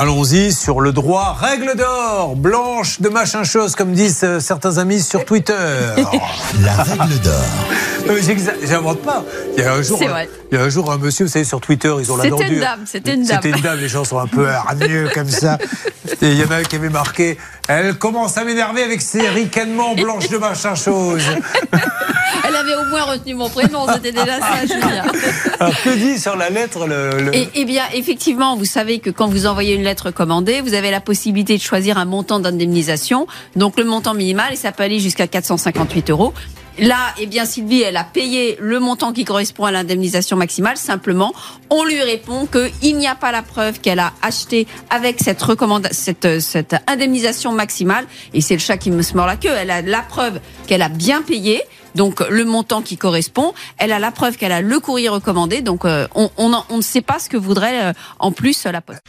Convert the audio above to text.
Allons-y sur le droit. Règle d'or, blanche de machin chose, comme disent euh, certains amis sur Twitter. La règle d'or. J'invente pas. Il y a un jour, un- vrai. il y a un jour un monsieur, vous savez, sur Twitter, ils ont la C'était une dure. dame, c'était une dame. C'était une dame. Les gens sont un peu hargneux comme ça. Et il y en a un qui avait marqué. Elle commence à m'énerver avec ses ricanements blanches de machin chose. Elle avait au moins retenu mon prénom, c'était déjà ça, Julien. Alors que dit sur la lettre le, le- Et, eh bien, effectivement, vous savez que quand vous envoyez une lettre commandée, vous avez la possibilité de choisir un montant d'indemnisation. Donc, le montant minimal, et ça peut aller jusqu'à 458 euros. Là, eh bien, Sylvie, elle a payé le montant qui correspond à l'indemnisation maximale. Simplement, on lui répond qu'il n'y a pas la preuve qu'elle a acheté avec cette cette, euh, cette indemnisation maximale. Et c'est le chat qui me se mord la queue. Elle a la preuve qu'elle a bien payé. Donc le montant qui correspond, elle a la preuve qu'elle a le courrier recommandé. Donc euh, on, on, on ne sait pas ce que voudrait euh, en plus la poste.